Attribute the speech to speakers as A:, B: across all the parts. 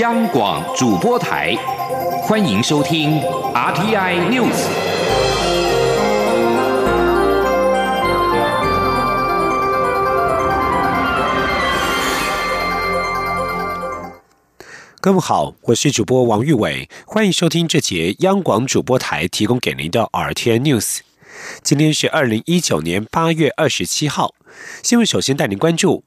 A: 央广主播台，欢迎收听 RTI News。
B: 各位好，我是主播王玉伟，欢迎收听这节央广主播台提供给您的 RTI News。今天是二零一九年八月二十七号，新闻首先带您关注。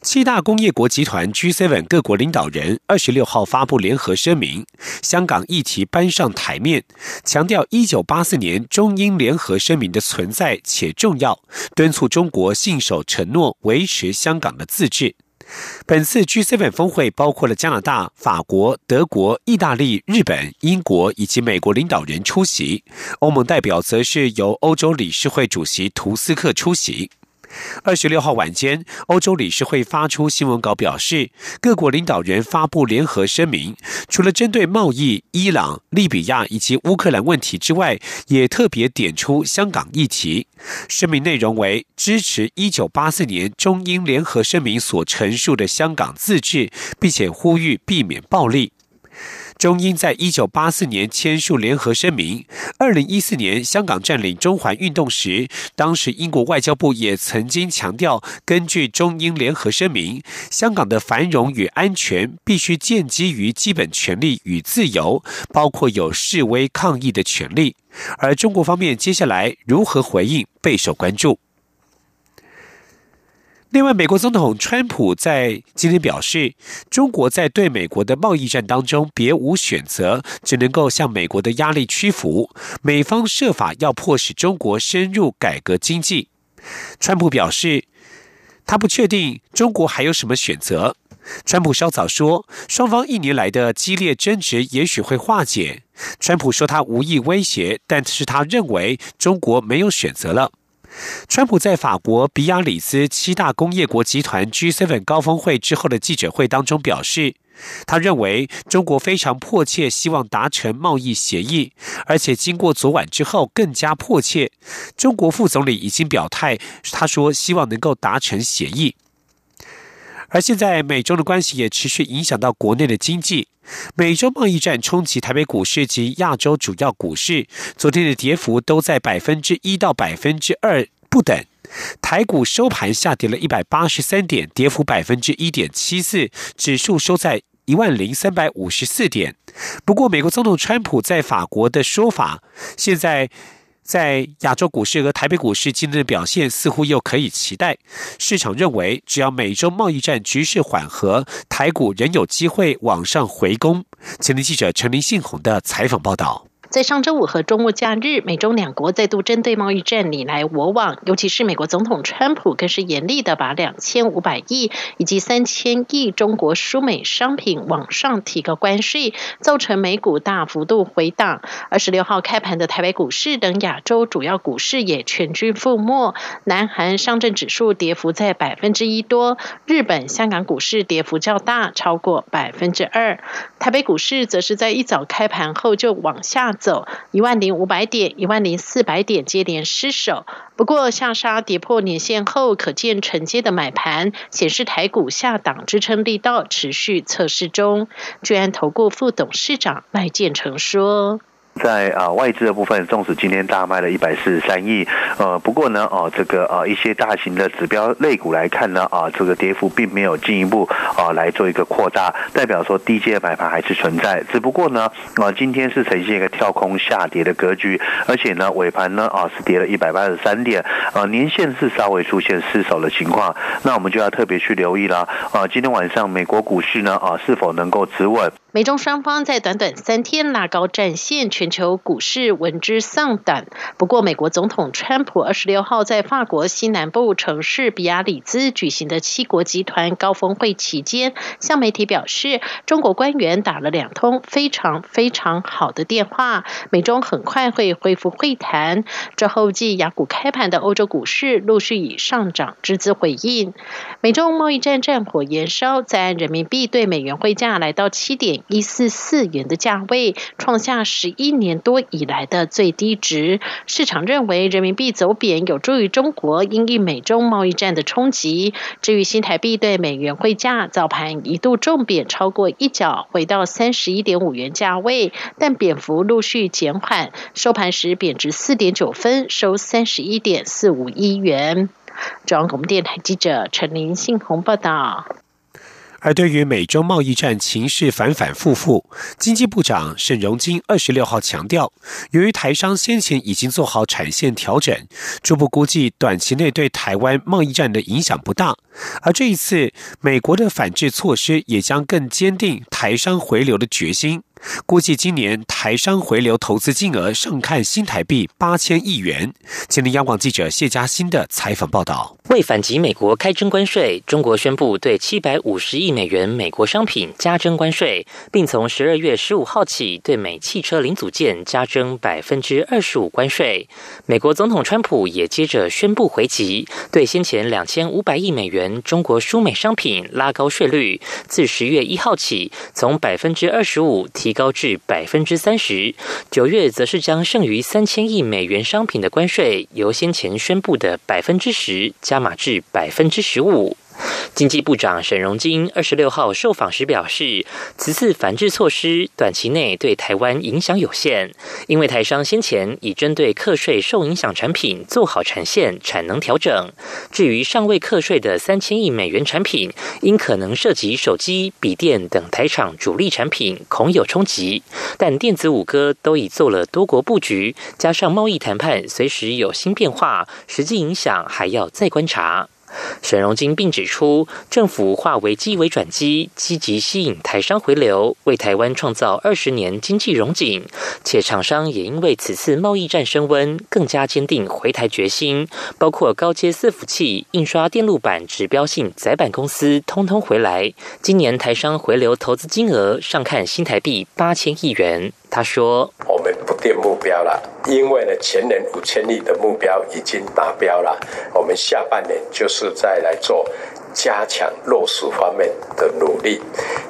B: 七大工业国集团 G7 各国领导人二十六号发布联合声明，香港议题搬上台面，强调一九八四年中英联合声明的存在且重要，敦促中国信守承诺，维持香港的自治。本次 G7 峰会包括了加拿大、法国、德国、意大利、日本、英国以及美国领导人出席，欧盟代表则是由欧洲理事会主席图斯克出席。二十六号晚间，欧洲理事会发出新闻稿表示，各国领导人发布联合声明，除了针对贸易、伊朗、利比亚以及乌克兰问题之外，也特别点出香港议题。声明内容为支持一九八四年中英联合声明所陈述的香港自治，并且呼吁避免暴力。中英在一九八四年签署联合声明。二零一四年香港占领中环运动时，当时英国外交部也曾经强调，根据中英联合声明，香港的繁荣与安全必须建基于基本权利与自由，包括有示威抗议的权利。而中国方面接下来如何回应，备受关注。另外，美国总统川普在今天表示，中国在对美国的贸易战当中别无选择，只能够向美国的压力屈服。美方设法要迫使中国深入改革经济。川普表示，他不确定中国还有什么选择。川普稍早说，双方一年来的激烈争执也许会化解。川普说他无意威胁，但是他认为中国没有选择了。川普在法国比亚里斯七大工业国集团 G7 高峰会之后的记者会当中表示，他认为中国非常迫切希望达成贸易协议，而且经过昨晚之后更加迫切。中国副总理已经表态，他说希望能够达成协议。而现在美中的关系也持续影响到国内的经济，美洲贸易战冲击台北股市及亚洲主要股市，昨天的跌幅都在百分之一到百分之二不等。台股收盘下跌了一百八十三点，跌幅百分之一点七四，指数收在一万零三百五十四点。不过，美国总统川普在法国的说法，现在。在亚洲股市和台北股市今日的表现似乎又可以期待。市场认为，只要美洲贸易战局势缓和，台股仍有机会往上回攻。前天记者陈林信宏的采访报道。
C: 在上周五和周末假日，美中两国再度针对贸易战你来我往，尤其是美国总统川普更是严厉的把两千五百亿以及三千亿中国输美商品往上提高关税，造成美股大幅度回档。二十六号开盘的台北股市等亚洲主要股市也全军覆没，南韩上证指数跌幅在百分之一多，日本、香港股市跌幅较大，超过百分之二。台北股市则是在一早开盘后就往下。走一万零五百点，一万零四百点接连失守。不过下杀跌破年线后，可见承接的买盘显示台股下档支撑力道持续测试中。居安投顾副董事长赖建成说。
D: 在啊外资的部分，纵使今天大卖了一百四十三亿，呃，不过呢，哦，这个啊一些大型的指标类股来看呢，啊，这个跌幅并没有进一步啊来做一个扩大，代表说低阶买盘还是存在。只不过呢，啊今天是呈现一个跳空下跌的格局，而且呢尾盘呢啊是跌了一百八十三点，啊年线是稍微出现失守的情况，那我们就要特别去留意了。啊今天晚上美国股市呢啊是否能够止稳？
C: 美中双方在短短三天拉高战线，全球股市闻之丧胆。不过，美国总统川普二十六号在法国西南部城市比亚里兹举行的七国集团高峰会期间，向媒体表示，中国官员打了两通非常非常好的电话，美中很快会恢复会谈。之后，继雅股开盘的欧洲股市陆续以上涨之姿回应。美中贸易战战火延烧，在人民币对美元汇价来到七点。一四四元的价位，创下十一年多以来的最低值。市场认为人民币走贬有助于中国因应美中贸易战的冲击。至于新台币对美元汇价，早盘一度重贬超过一角，回到三十一点五元价位，但贬幅陆续减缓，收盘时贬值四点九分，收三十一点四五一元。中央广播电台记者陈林信宏报道。
B: 而对于美洲贸易战情势反反复复，经济部长沈荣金二十六号强调，由于台商先前已经做好产线调整，初步估计短期内对台湾贸易战的影响不大。而这一次，美国的反制措施也将更坚定台商回流的决心。估计今年台商回流投资金额上看新台币八千亿元。前天央广记者谢嘉欣的采访报道。
E: 为反击美国开征关税，中国宣布对七百五十亿美元美国商品加征关税，并从十二月十五号起对美汽车零组件加征百分之二十五关税。美国总统川普也接着宣布回击，对先前两千五百亿美元中国输美商品拉高税率，自十月一号起从百分之二十五提。提高至百分之三十，九月则是将剩余三千亿美元商品的关税由先前宣布的百分之十加码至百分之十五。经济部长沈荣金二十六号受访时表示，此次反制措施短期内对台湾影响有限，因为台商先前已针对课税受影响产品做好产线产能调整。至于尚未课税的三千亿美元产品，因可能涉及手机、笔电等台厂主力产品，恐有冲击。但电子五哥都已做了多国布局，加上贸易谈判随时有新变化，实际影响还要再观察。沈荣金并指出，政府化危机为转机，积极吸引台商回流，为台湾创造二十年经济荣景。且厂商也因为此次贸易战升温，更加坚定回台决心，包括高阶伺服器、印刷电路板指标性载板公司，通通回来。今年台商回流投资金额上看新台币八千亿元。他说：“定目标了，因为呢前年五千亿的目标已经达标了，我们下半年就是再来做。”加强落实方面的努力，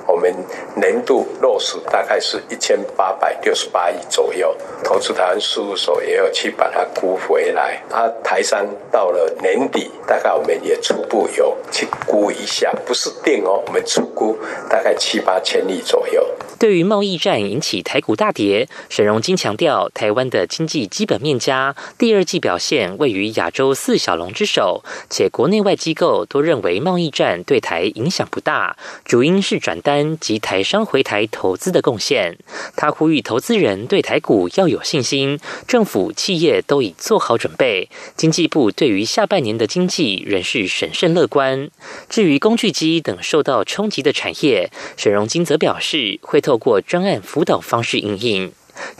E: 我们年度落实大概是一千八百六十八亿左右，投资台湾事务所也要去把它估回来。啊，台商到了年底，大概我们也初步有去估一下，不是定哦，我们初估大概七八千亿左右。对于贸易战引起台股大跌，沈荣金强调，台湾的经济基本面佳，第二季表现位于亚洲四小龙之首，且国内外机构都认为贸易战对台影响不大，主因是转单及台商回台投资的贡献。他呼吁投资人对台股要有信心，政府企业都已做好准备。经济部对于下半年的经济仍是审慎乐观。至于工具机等受到冲击的产业，沈荣金则表示会透过专案辅导方式应应。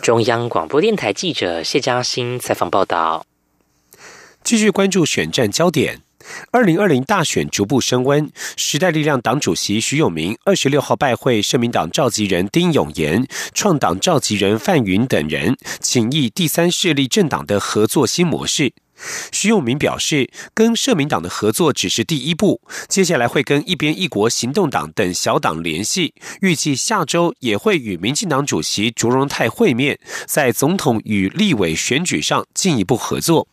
E: 中央广播电台记者谢嘉欣采访报道。
B: 继续关注选战焦点。二零二零大选逐步升温，时代力量党主席徐永明二十六号拜会社民党召集人丁永炎、创党召集人范云等人，请议第三势力政党的合作新模式。徐永明表示，跟社民党的合作只是第一步，接下来会跟一边一国行动党等小党联系，预计下周也会与民进党主席卓荣泰会面，在总统与立委选举上进一步合作。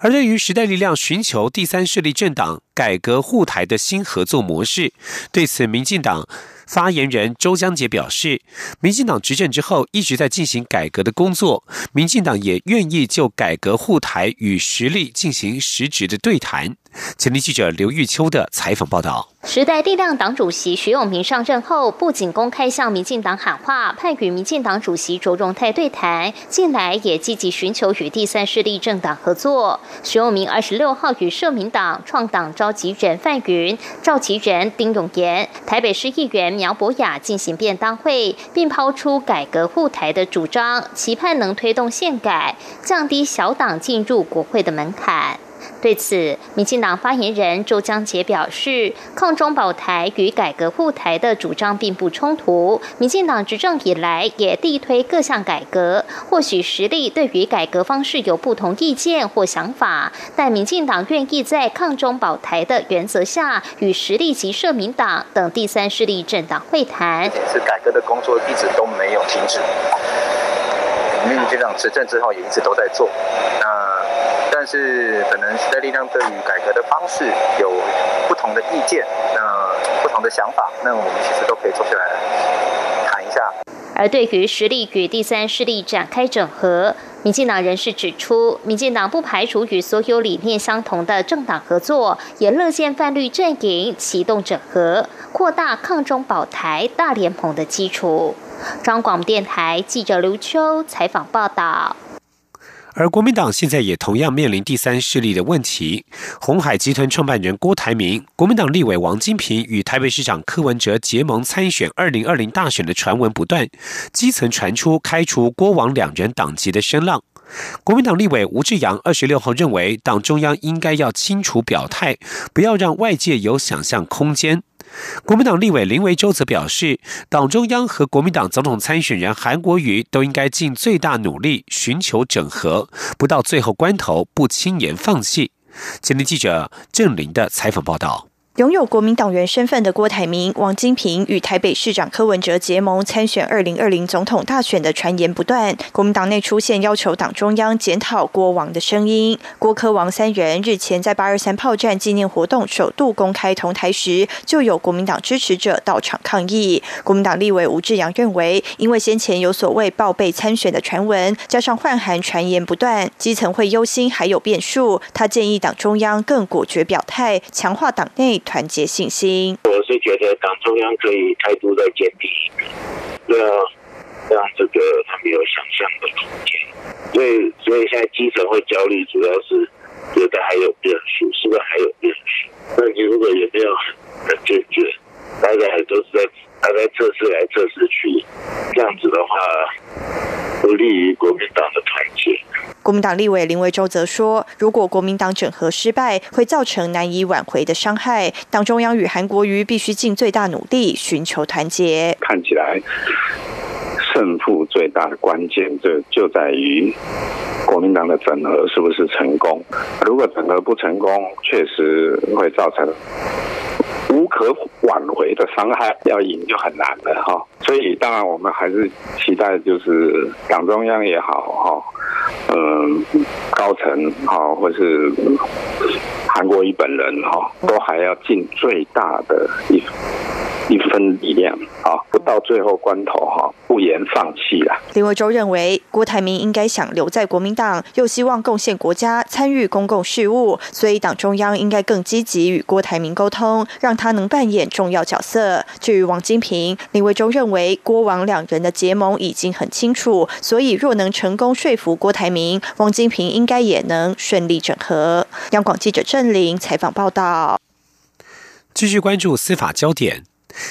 B: 而对于时代力量寻求第三势力政党改革护台的新合作模式，对此，民进党发言人周江杰表示，民进党执政之后一直在进行改革的工作，民进党也愿意就改革护台与实力进行实质的对谈。前天记者刘玉秋的采访报道。
F: 时代力量党主席徐永明上任后，不仅公开向民进党喊话，派与民进党主席卓荣泰对谈，近来也积极寻求与第三势力政党合作。徐永明二十六号与社民党创党召集人范云、召集人丁永炎、台北市议员苗博雅进行便当会，并抛出改革护台的主张，期盼能推动宪改，降低小党进入国会的门槛。对此，民进党发言人周江杰表示，抗中保台与改革护台的主张并不冲突。民进党执政以来也力推各项改革，或许实力对于改革方式有不同意见或想法，但民进党愿意在抗中保台的原则下，与实力及社民党等第三势力政党会谈。
G: 是改革的工作一直都没有停止。民进党执政之后也一直都在做。那但是可能时代力量对于改革的方式有不同的意见，那不同的想法，那我们其实都可以坐下来谈一下。
F: 而对于实力与第三势力展开整合，民进党人士指出，民进党不排除与所有理念相同的政党合作，也乐见泛绿阵营启动整合，扩大抗中保台大联盟的基础。中广电台记者刘秋采访报道。
B: 而国民党现在也同样面临第三势力的问题。红海集团创办人郭台铭、国民党立委王金平与台北市长柯文哲结盟参选二零二零大选的传闻不断，基层传出开除郭王两人党籍的声浪。国民党立委吴志阳二十六号认为，党中央应该要清楚表态，不要让外界有想象空间。国民党立委林维洲则表示，党中央和国民党总统参选人韩国瑜都应该尽最大努力寻求整合，不到最后关头不轻言放弃。今天记者郑林的采访报道。
H: 拥有国民党员身份的郭台铭、王金平与台北市长柯文哲结盟参选二零二零总统大选的传言不断，国民党内出现要求党中央检讨郭王的声音。郭柯王三人日前在八二三炮战纪念活动首度公开同台时，就有国民党支持者到场抗议。国民党立委吴志阳认为，因为先前有所谓报备参选的传闻，加上换函传言不断，基层会忧心还有变数。他建议党中央更果决表态，强化党内。团结信心，
I: 我是觉得党中央可以态度再坚定一点，对啊，让这个他们有想象的空间。所以，所以现在基层会焦虑，主要是觉得还有变数，是不是还有变数？那你如果也没有很坚决，大家还都是在大家这次来这次去，这样子的话，不利于国民党的团结。
H: 国民党立委林维洲则说，如果国民党整合失败，会造成难以挽回的伤害。党中央与韩国瑜必须尽最大努力寻求团结。
I: 看起来胜负最大的关键就就在于国民党的整合是不是成功。如果整合不成功，确实会造成无可挽回的伤害，要赢就很难了哈。所以，当然我们还是期待，就是党中央也好哈。嗯，高层哈，或是韩国瑜本人哈，都还要尽最大的一。一分力量啊，不到最后关头哈，不言放弃了。
H: 林维洲认为，郭台铭应该想留在国民党，又希望贡献国家、参与公共事务，所以党中央应该更积极与郭台铭沟通，让他能扮演重要角色。至于王金平，林维洲认为，郭王两人的结盟已经很清楚，所以若能成功说服郭台铭，王金平应该也能顺利整合。央广记者郑玲采访报道。
B: 继续关注司法焦点。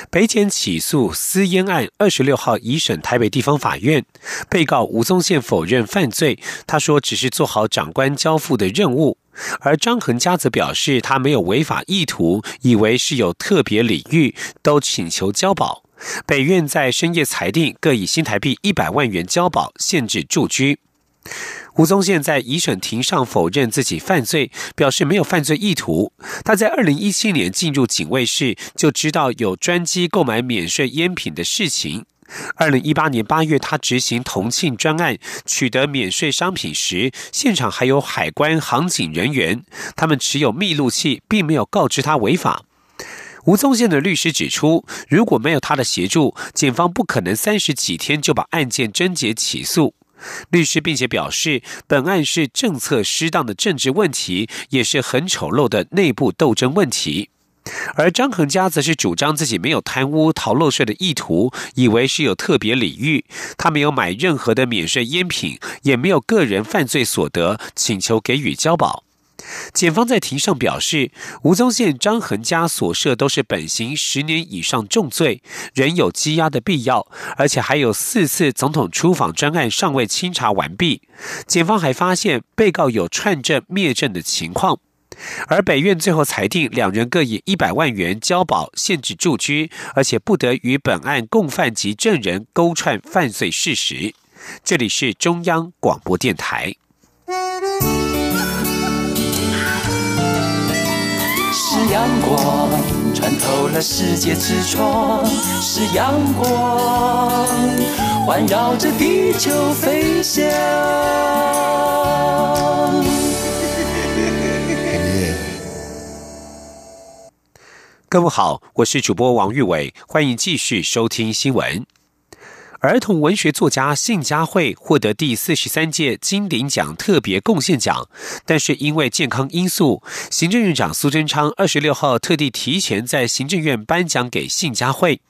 B: 北检起诉私烟案二十六号一审台北地方法院，被告吴宗宪否认犯罪，他说只是做好长官交付的任务。而张恒佳则表示他没有违法意图，以为是有特别礼遇，都请求交保。北院在深夜裁定各以新台币一百万元交保，限制住居。吴宗宪在一审庭上否认自己犯罪，表示没有犯罪意图。他在二零一七年进入警卫室就知道有专机购买免税烟品的事情。二零一八年八月，他执行同庆专案取得免税商品时，现场还有海关航警人员，他们持有密录器，并没有告知他违法。吴宗宪的律师指出，如果没有他的协助，检方不可能三十几天就把案件侦结起诉。律师并且表示，本案是政策失当的政治问题，也是很丑陋的内部斗争问题。而张恒佳则是主张自己没有贪污逃漏税的意图，以为是有特别礼遇，他没有买任何的免税烟品，也没有个人犯罪所得，请求给予交保。检方在庭上表示，吴宗宪、张恒家所涉都是本刑十年以上重罪，仍有羁押的必要，而且还有四次总统出访专案尚未清查完毕。检方还发现被告有串证灭证的情况，而北院最后裁定两人各以一百万元交保，限制住居，而且不得与本案共犯及证人勾串犯罪事实。这里是中央广播电台。
J: 阳光穿透了世界之窗，是阳光。环绕着地球飞翔。
B: 各位好，我是主播王玉伟，欢迎继续收听新闻。儿童文学作家信佳慧获得第四十三届金鼎奖特别贡献奖，但是因为健康因素，行政院长苏贞昌二十六号特地提前在行政院颁奖给信佳慧。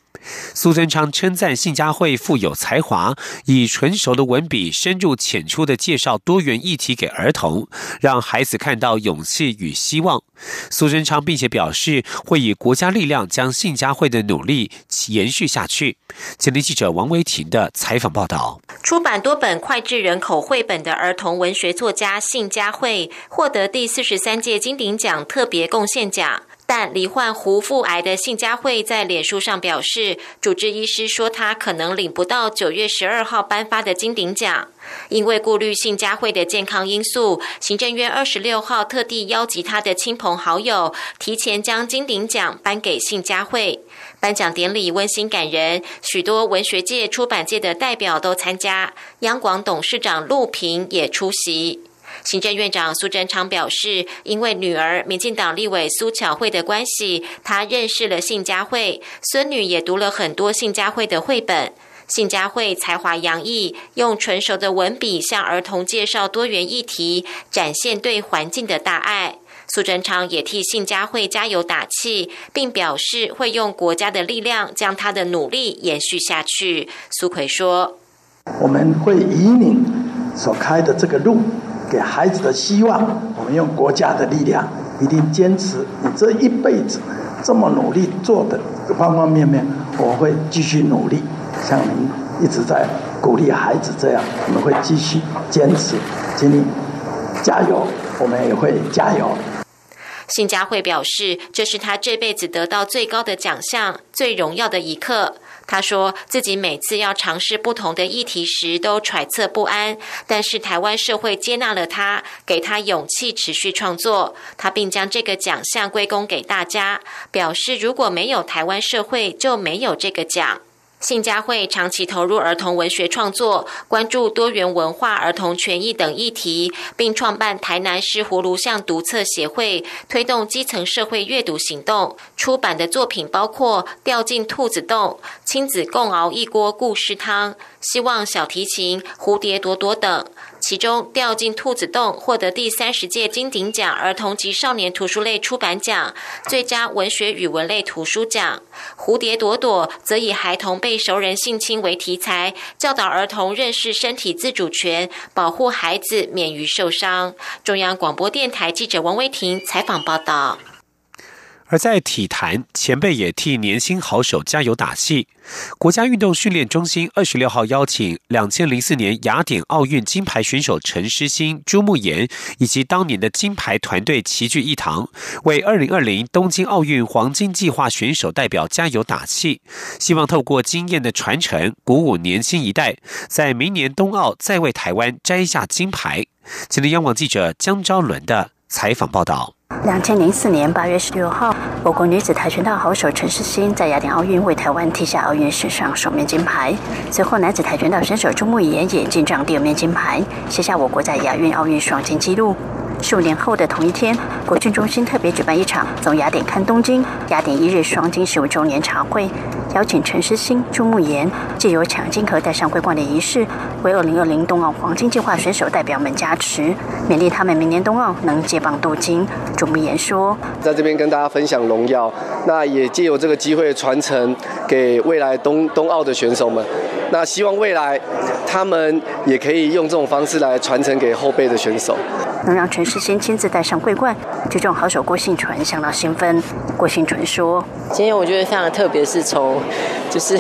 B: 苏贞昌称赞信佳慧富有才华，以纯熟的文笔，深入浅出的介绍多元议题给儿童，让孩子看到勇气与希望。苏贞昌并且表示，会以国家力量将信佳慧的努力延续下去。前天记者王维婷的采访报道：
K: 出版多本脍炙人口绘本的儿童文学作家信佳慧，获得第四十三届金鼎奖特别贡献奖。但罹患胡腹癌的信佳慧在脸书上表示，主治医师说他可能领不到九月十二号颁发的金鼎奖，因为顾虑信佳慧的健康因素，行政院二十六号特地邀集他的亲朋好友，提前将金鼎奖颁给信佳慧。颁奖典礼温馨感人，许多文学界、出版界的代表都参加，央广董事长陆平也出席。行政院长苏贞昌表示，因为女儿民进党立委苏巧慧的关系，他认识了信佳慧，孙女也读了很多信佳慧的绘本。信佳慧才华洋溢，用纯熟的文笔向儿童介绍多元议题，展现对环境的大爱。苏贞昌也替信佳慧加油打气，并表示会用国家的力量将他的努力延续下去。苏奎说：“
L: 我们会以你所开的这个路。”给孩子的希望，我们用国家的力量，一定坚持你这一辈子这么努力做的方方面面，我会继续努力，像您一直在鼓励孩子这样，我们会继续坚持，请你加油，我们也会加油。
K: 信佳慧表示，这是他这辈子得到最高的奖项、最荣耀的一刻。他说自己每次要尝试不同的议题时，都揣测不安，但是台湾社会接纳了他，给他勇气持续创作。他并将这个奖项归功给大家，表示如果没有台湾社会，就没有这个奖。信佳慧长期投入儿童文学创作，关注多元文化、儿童权益等议题，并创办台南市葫芦巷读册协会，推动基层社会阅读行动。出版的作品包括《掉进兔子洞》《亲子共熬一锅故事汤》《希望小提琴》《蝴蝶朵朵》等。其中掉进兔子洞获得第三十届金鼎奖儿童及少年图书类出版奖最佳文学语文类图书奖。蝴蝶朵朵则以孩童被熟人性侵为题材，教导儿童认识身体自主权，保护孩子免于受伤。中央广播电台记者王威婷采访报道。
B: 而在体坛，前辈也替年轻好手加油打气。国家运动训练中心二十六号邀请两千零四年雅典奥运金牌选手陈诗欣、朱慕言以及当年的金牌团队齐聚一堂，为二零二零东京奥运黄金计划选手代表加油打气。希望透过经验的传承，鼓舞年轻一代，在明年冬奥再为台湾摘下金牌。今天央广记者江昭伦的采访报道。
M: 两千零四年八月十六号，我国女子跆拳道好手陈诗欣在雅典奥运为台湾踢下奥运史上首面金牌。随后，男子跆拳道选手朱慕言也进账第二面金牌，写下我国在亚运、奥运双金纪录。十五年后的同一天，国训中心特别举办一场从雅典看东京、雅典一日双金十五周年茶会。邀请陈诗欣、朱慕言借由抢金盒、戴上桂冠的仪式，为二零二零冬奥黄金计划选手代表们加持，勉励他们明年冬奥能接棒镀金。朱慕言说：“
N: 在这边跟大家分享荣耀，那也借由这个机会传承给未来冬冬奥的选手们。那希望未来他们也可以用这种方式来传承给后辈的选手。”
M: 能让陈世先亲自戴上桂冠，举重好手郭信纯相当兴奋。郭信纯说：“
O: 今天我觉得非常特别，是从就是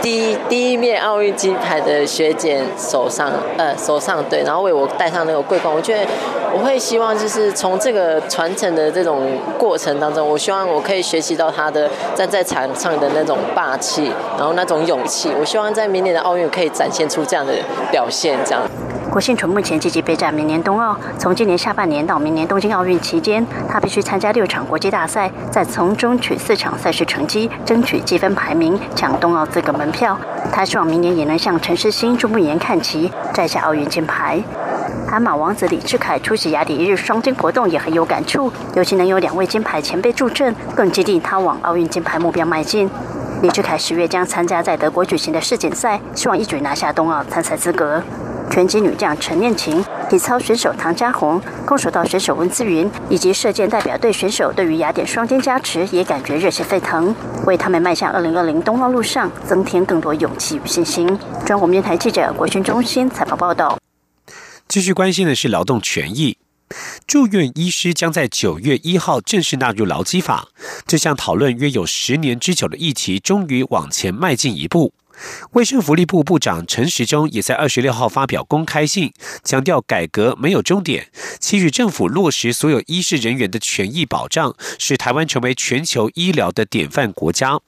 O: 第一第一面奥运金牌的学姐手上，呃手上对，然后为我戴上那个桂冠。我觉得我会希望就是从这个传承的这种过程当中，我希望我可以学习到他的站在场上的那种霸气，然后那种勇气。我希望在明年的奥运可以展现出这样的表现，这样。”
M: 郭信纯目前积极备战明年冬奥，从今年下半年到明年东京奥运期间，他必须参加六场国际大赛，再从中取四场赛事成绩，争取积分排名，抢冬奥资格门票。他希望明年也能向陈世新、朱慕言看齐，摘下奥运金牌。鞍马王子李志凯出席雅典一日双金活动也很有感触，尤其能有两位金牌前辈助阵，更激励他往奥运金牌目标迈进。李志凯十月将参加在德国举行的世锦赛，希望一举拿下冬奥参赛资格。拳击女将陈念琴、体操选手唐家红、空手道选手温姿云以及射箭代表队选手，对于雅典双金加持也感觉热血沸腾，为他们迈向二零二零冬奥路上增添更多勇气与信心。中国电台记者国讯中心采访报道。
B: 继续关心的是劳动权益，住院医师将在九月一号正式纳入劳基法。这项讨论约有十年之久的议题，终于往前迈进一步。卫生福利部部长陈时中也在二十六号发表公开信，强调改革没有终点，期许政府落实所有医事人员的权益保障，使台湾成为全球医疗的典范国家。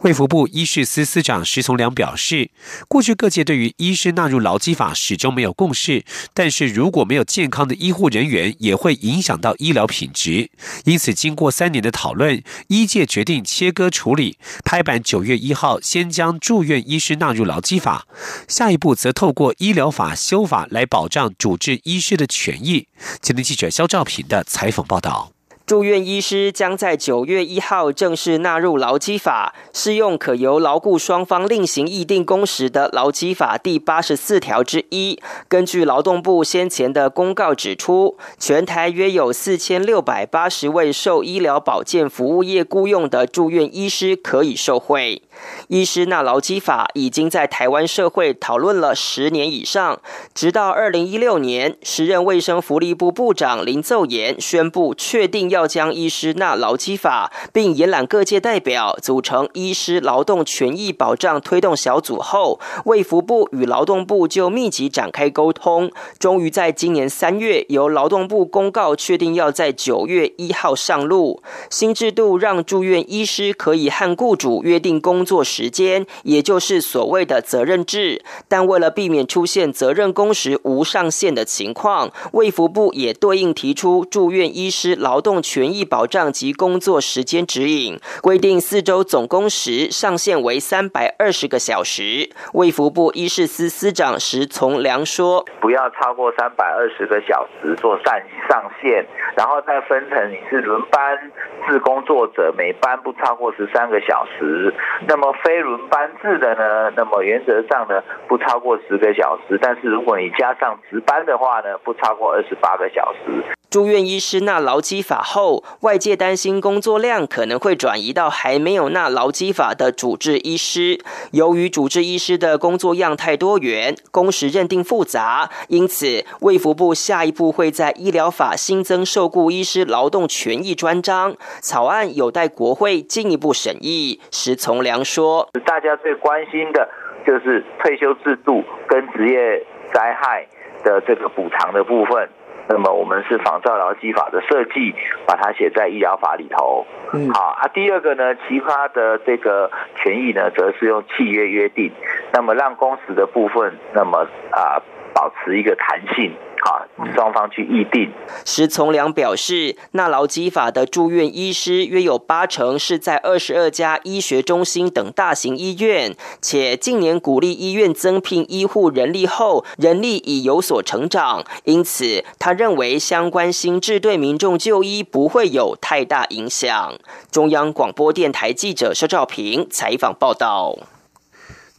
B: 卫福部医事司司长石从良表示，过去各界对于医师纳入劳基法始终没有共识，但是如果没有健康的医护人员，也会影响到医疗品质。因此，经过三年的讨论，医界决定切割处理，拍板九月一号先将住院医师纳入劳基法，下一步则透过医疗法修法来保障主治医师的权益。今天记者肖兆平的采访报道。
P: 住院医师将在九月一号正式纳入劳基法，适用可由劳雇双方另行议定工时的劳基法第八十四条之一。根据劳动部先前的公告指出，全台约有四千六百八十位受医疗保健服务业雇用的住院医师可以受惠。医师纳劳基法已经在台湾社会讨论了十年以上，直到二零一六年，时任卫生福利部部长林奏言宣布确定要将医师纳劳基法，并延揽各界代表组成医师劳动权益保障推动小组后，卫福部与劳动部就密集展开沟通，终于在今年三月由劳动部公告确定要在九月一号上路。新制度让住院医师可以和雇主约定工。作时间，也就是所谓的责任制，但为了避免出现责任工时无上限的情况，卫福部也对应提出住院医师劳动权益保障及工作时间指引，规定四周总工时上限为三百二十个小时。卫福部医事司司长石从良说：“
Q: 不要超过三百二十个小时做上上限，然后再分成你是轮班制工作者，每班不超过十三个小时。那那么非轮班制的呢？那么原则上呢，不超过十个小时。但是如果你加上值班的话呢，不超过二十八个小时。
P: 住院医师纳劳基法后，外界担心工作量可能会转移到还没有纳劳基法的主治医师。由于主治医师的工作样态多元，工时认定复杂，因此卫福部下一步会在医疗法新增受雇医师劳动权益专章，草案有待国会进一步审议。石从良说：“
Q: 大家最关心的就是退休制度跟职业灾害的这个补偿的部分。”那么我们是仿照劳基法的设计，把它写在医疗法里头。嗯，好啊。第二个呢，其他的这个权益呢，则是用契约约定，那么让工时的部分，那么啊，保持一个弹性。啊，双方去议定。
P: 石从良表示，纳劳基法的住院医师约有八成是在二十二家医学中心等大型医院，且近年鼓励医院增聘医护人力后，人力已有所成长，因此他认为相关新制对民众就医不会有太大影响。中央广播电台记者肖兆平采访报道。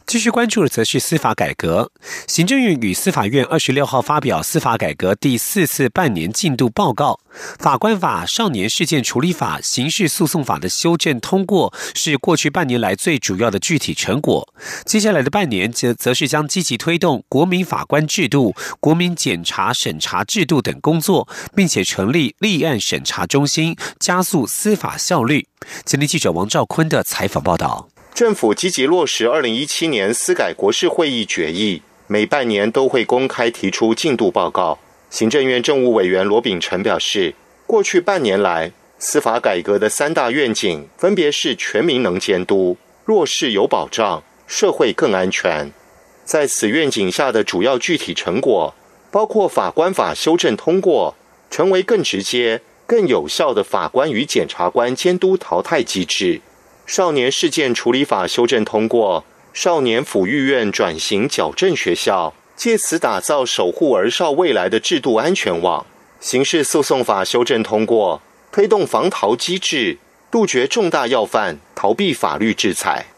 B: 继续关注的则是司法改革。行政院与司法院二十六号发表司法改革第四次半年进度报告。法官法、少年事件处理法、刑事诉讼法的修正通过，是过去半年来最主要的具体成果。接下来的半年，则则是将积极推动国民法官制度、国民检察审查制度等工作，并且成立立案审查中心，加速司法效率。今天记者王兆坤的采访报道。
R: 政府积极落实二零一七年司改国事会议决议，每半年都会公开提出进度报告。行政院政务委员罗秉成表示，过去半年来，司法改革的三大愿景分别是全民能监督、弱势有保障、社会更安全。在此愿景下的主要具体成果，包括法官法修正通过，成为更直接、更有效的法官与检察官监督淘汰机制；少年事件处理法修正通过，少年抚育院转型矫正学校，借此打造守护儿少未来的制度安全网；刑事诉讼法修正通过，推动防逃机制，杜绝重大要犯逃避法律制裁。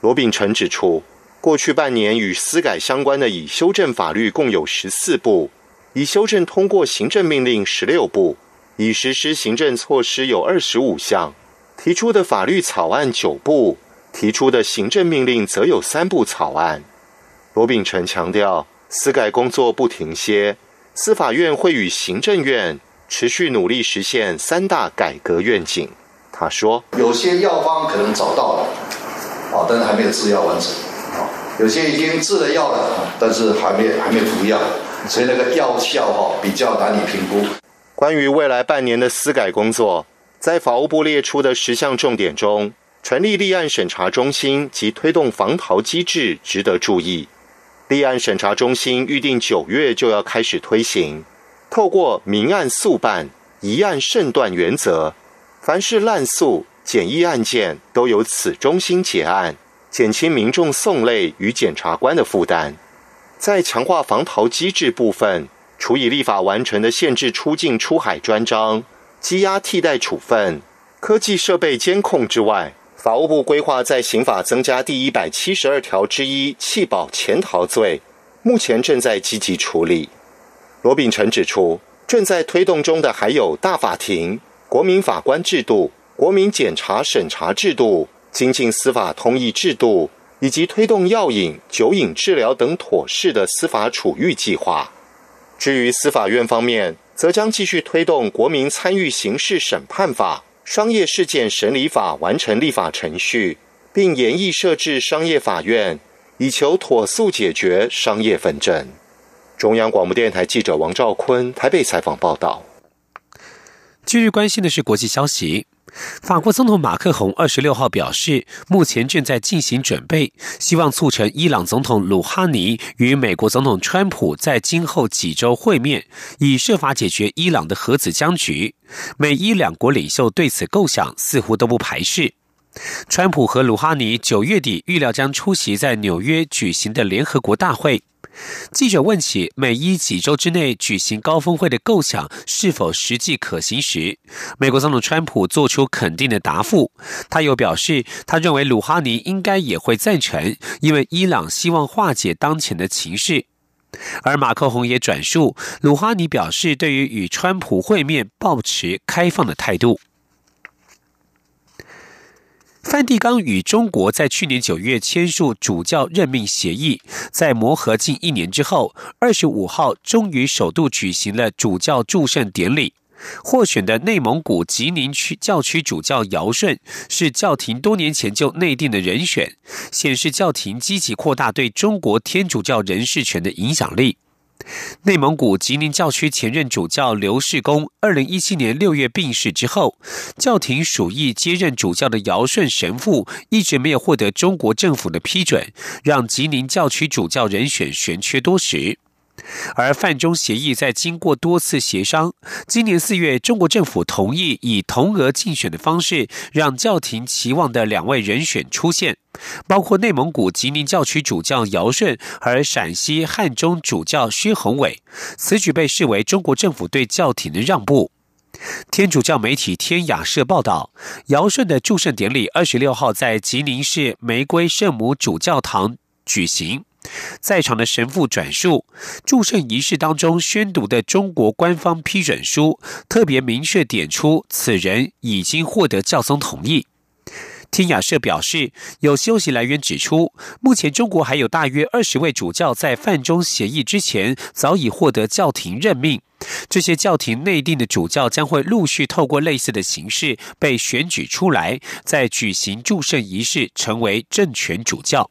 R: 罗秉成指出。过去半年与司改相关的已修正法律共有十四部，已修正通过行政命令十六部，已实施行政措施有二十五项，提出的法律草案九部，提出的行政命令则有三部草案。罗秉成强调，司改工作不停歇，司法院会与行政院持续努力实现三大改革愿景。他说：“
S: 有些药方可能找到了，啊，但是还没有制药完成。”有些已经制了药了，但是还没还没服药，所以那个药效哈比较难以评估。
R: 关于未来半年的司改工作，在法务部列出的十项重点中，成立立案审查中心及推动防逃机制值得注意。立案审查中心预定九月就要开始推行，透过明案速办、疑案慎断原则，凡是滥诉、简易案件都由此中心结案。减轻民众送类与检察官的负担，在强化防逃机制部分，除以立法完成的限制出境出海专章、羁押替代处分、科技设备监控之外，法务部规划在刑法增加第一百七十二条之一弃保潜逃罪，目前正在积极处理。罗秉成指出，正在推动中的还有大法庭、国民法官制度、国民检察审查制度。精进司法通译制度，以及推动药瘾、酒瘾治疗等妥适的司法处遇计划。至于司法院方面，则将继续推动国民参与刑事审判法、商业事件审理法完成立法程序，并严议设置商业法院，以求妥速解决商业纷争。中央广播电台记者王兆坤台北采访报道。
B: 继续关心的是国际消息。法国总统马克宏二十六号表示，目前正在进行准备，希望促成伊朗总统鲁哈尼与美国总统川普在今后几周会面，以设法解决伊朗的核子僵局。美伊两国领袖对此构想似乎都不排斥。川普和鲁哈尼九月底预料将出席在纽约举行的联合国大会。记者问起美伊几周之内举行高峰会的构想是否实际可行时，美国总统川普做出肯定的答复。他又表示，他认为鲁哈尼应该也会赞成，因为伊朗希望化解当前的情势。而马克宏也转述，鲁哈尼表示，对于与川普会面，保持开放的态度。梵蒂冈与中国在去年九月签署主教任命协议，在磨合近一年之后，二十五号终于首度举行了主教祝圣典礼。获选的内蒙古吉宁区教区主教尧舜是教廷多年前就内定的人选，显示教廷积极扩大对中国天主教人事权的影响力。内蒙古吉林教区前任主教刘世功，二零一七年六月病逝之后，教廷属意接任主教的尧舜神父一直没有获得中国政府的批准，让吉林教区主教人选悬缺多时。而范中协议在经过多次协商，今年四月，中国政府同意以同额竞选的方式，让教廷期望的两位人选出现，包括内蒙古吉林教区主教尧舜和陕西汉中主教薛宏伟。此举被视为中国政府对教廷的让步。天主教媒体天雅社报道，尧舜的祝圣典礼二十六号在吉林市玫瑰圣母主教堂举行。在场的神父转述，祝圣仪式当中宣读的中国官方批准书，特别明确点出此人已经获得教宗同意。天雅社表示，有消息来源指出，目前中国还有大约二十位主教在范中协议之前早已获得教廷任命，这些教廷内定的主教将会陆续透过类似的形式被选举出来，再举行祝圣仪式，成为政权主教。